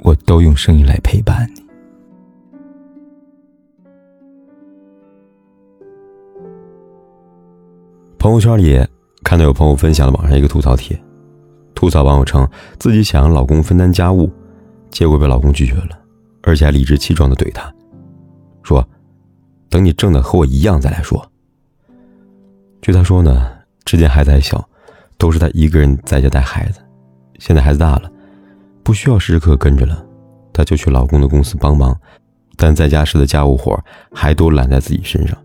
我都用声音来陪伴你。朋友圈里看到有朋友分享了网上一个吐槽帖，吐槽网友称自己想让老公分担家务，结果被老公拒绝了，而且还理直气壮的怼他，说：“等你挣的和我一样再来说。”据他说呢，之前孩子还小，都是他一个人在家带孩子，现在孩子大了，不需要时时刻跟着了，他就去老公的公司帮忙，但在家时的家务活还都揽在自己身上。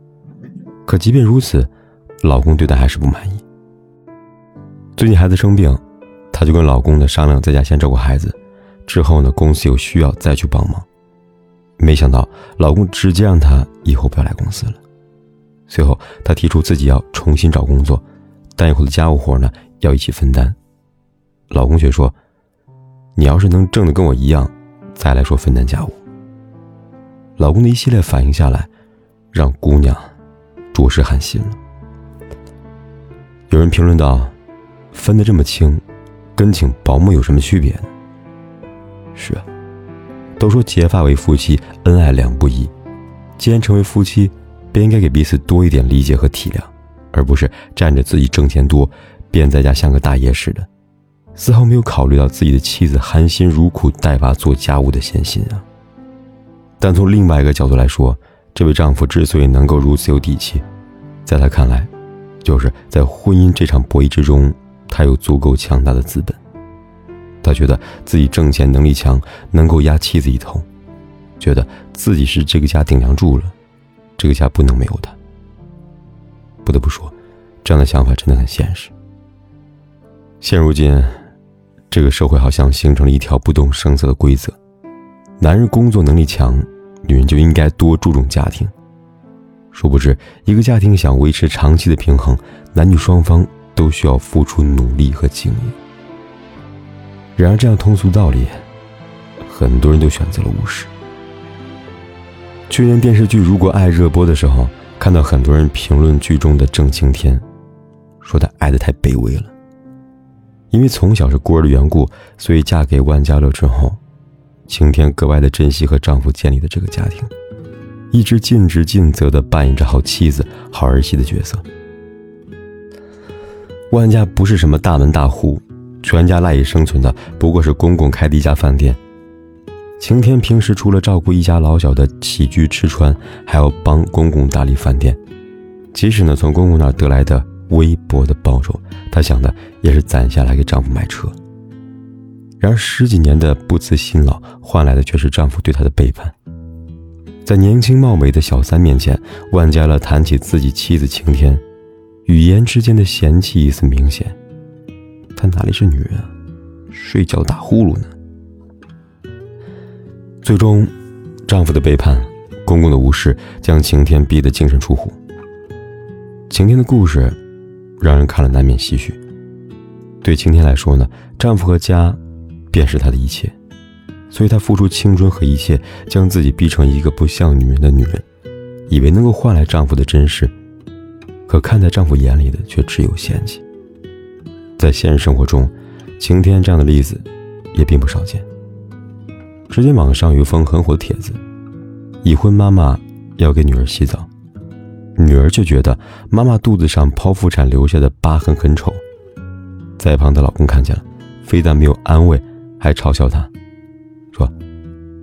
可即便如此，老公对她还是不满意。最近孩子生病，她就跟老公呢商量，在家先照顾孩子，之后呢公司有需要再去帮忙。没想到老公直接让她以后不要来公司了。随后她提出自己要重新找工作，但以后的家务活呢要一起分担。老公却说：“你要是能挣的跟我一样，再来说分担家务。”老公的一系列反应下来，让姑娘着实寒心了。有人评论道：“分得这么清，跟请保姆有什么区别呢？”是啊，都说结发为夫妻，恩爱两不疑。既然成为夫妻，便应该给彼此多一点理解和体谅，而不是占着自己挣钱多，便在家像个大爷似的，丝毫没有考虑到自己的妻子含辛茹苦带娃做家务的艰辛啊。但从另外一个角度来说，这位丈夫之所以能够如此有底气，在他看来。就是在婚姻这场博弈之中，他有足够强大的资本。他觉得自己挣钱能力强，能够压妻子一头，觉得自己是这个家顶梁柱了，这个家不能没有他。不得不说，这样的想法真的很现实。现如今，这个社会好像形成了一条不动声色的规则：男人工作能力强，女人就应该多注重家庭。殊不知，一个家庭想维持长期的平衡，男女双方都需要付出努力和经营。然而，这样通俗道理，很多人都选择了无视。去年电视剧《如果爱》热播的时候，看到很多人评论剧中的郑晴天，说她爱的太卑微了。因为从小是孤儿的缘故，所以嫁给万家乐之后，晴天格外的珍惜和丈夫建立的这个家庭。一直尽职尽责的扮演着好妻子、好儿媳的角色。万家不是什么大门大户，全家赖以生存的不过是公公开的一家饭店。晴天平时除了照顾一家老小的起居吃穿，还要帮公公打理饭店。即使呢从公公那得来的微薄的报酬，她想的也是攒下来给丈夫买车。然而十几年的不辞辛劳，换来的却是丈夫对她的背叛。在年轻貌美的小三面前，万家乐谈起自己妻子晴天，语言之间的嫌弃意思明显。她哪里是女人啊，睡觉打呼噜呢？最终，丈夫的背叛，公公的无视，将晴天逼得净身出户。晴天的故事，让人看了难免唏嘘。对晴天来说呢，丈夫和家，便是她的一切。所以她付出青春和一切，将自己逼成一个不像女人的女人，以为能够换来丈夫的珍视，可看在丈夫眼里的却只有嫌弃。在现实生活中，晴天这样的例子也并不少见。之前网上有一封很火的帖子：已婚妈妈要给女儿洗澡，女儿却觉得妈妈肚子上剖腹产留下的疤痕很丑，在一旁的老公看见了，非但没有安慰，还嘲笑她。说，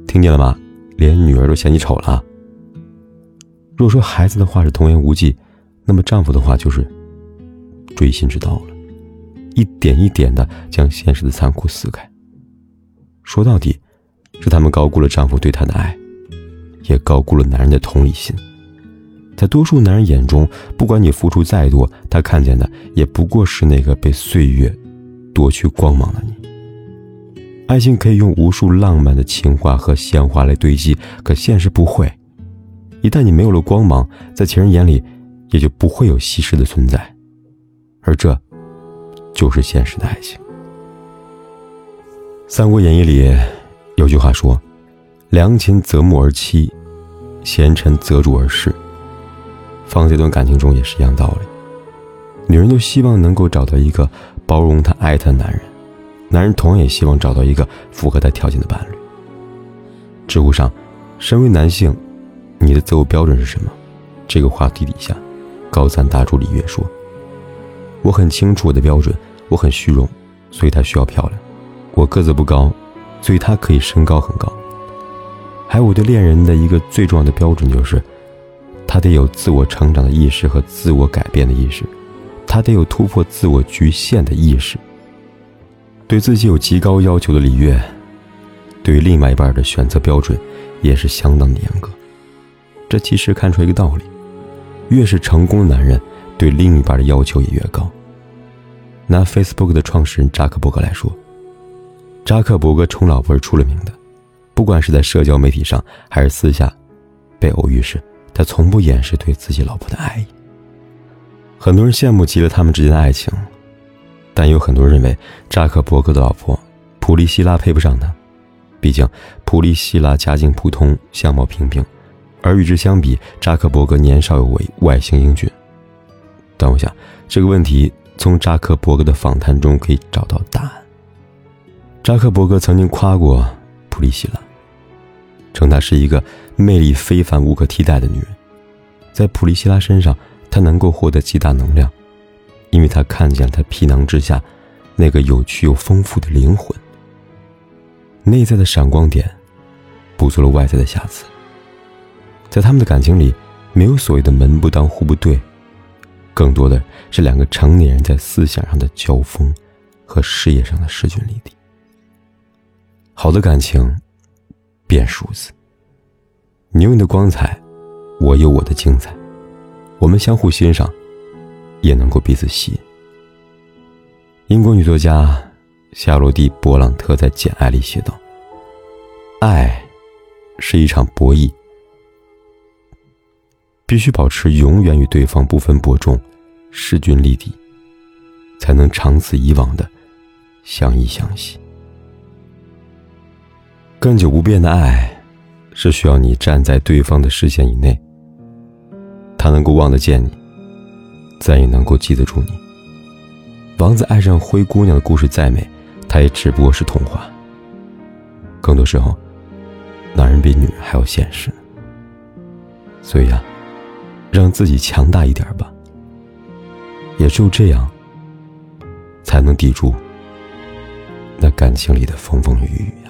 听见了吗？连女儿都嫌你丑了。若说孩子的话是童言无忌，那么丈夫的话就是锥心之刀了，一点一点的将现实的残酷撕开。说到底，是他们高估了丈夫对她的爱，也高估了男人的同理心。在多数男人眼中，不管你付出再多，他看见的也不过是那个被岁月夺去光芒的你。爱情可以用无数浪漫的情话和鲜花来堆积，可现实不会。一旦你没有了光芒，在情人眼里，也就不会有西施的存在。而这，就是现实的爱情。《三国演义》里有句话说：“良禽择木而栖，贤臣择主而事。”放在这段感情中也是一样道理。女人都希望能够找到一个包容她、爱她的男人。男人同样也希望找到一个符合他条件的伴侣。知乎上，身为男性，你的择偶标准是什么？这个话题底下，高赞大主李月说：“我很清楚我的标准，我很虚荣，所以他需要漂亮；我个子不高，所以他可以身高很高。还有我对恋人的一个最重要的标准就是，他得有自我成长的意识和自我改变的意识，他得有突破自我局限的意识。”对自己有极高要求的李月，对于另外一半的选择标准也是相当的严格。这其实看出一个道理：越是成功的男人，对另一半的要求也越高。拿 Facebook 的创始人扎克伯格来说，扎克伯格宠老婆是出了名的，不管是在社交媒体上还是私下，被偶遇时，他从不掩饰对自己老婆的爱意。很多人羡慕极了他们之间的爱情。但有很多人认为扎克伯格的老婆普利希拉配不上他，毕竟普利希拉家境普通，相貌平平，而与之相比，扎克伯格年少有为，外形英俊。但我想这个问题从扎克伯格的访谈中可以找到答案。扎克伯格曾经夸过普利希拉，称她是一个魅力非凡、无可替代的女人，在普利希拉身上，他能够获得极大能量。因为他看见了他皮囊之下那个有趣又丰富的灵魂，内在的闪光点，补足了外在的瑕疵。在他们的感情里，没有所谓的门不当户不对，更多的是两个成年人在思想上的交锋和事业上的势均力敌。好的感情，变数字。你有你的光彩，我有我的精彩，我们相互欣赏。也能够彼此吸引。英国女作家夏洛蒂·勃朗特在《简爱》里写道：“爱是一场博弈，必须保持永远与对方不分伯仲、势均力敌，才能长此以往的相依相惜。更久不变的爱，是需要你站在对方的视线以内，他能够望得见你。”再也能够记得住你。王子爱上灰姑娘的故事再美，它也只不过是童话。更多时候，男人比女人还要现实。所以啊，让自己强大一点吧。也只有这样，才能抵住那感情里的风风雨雨。的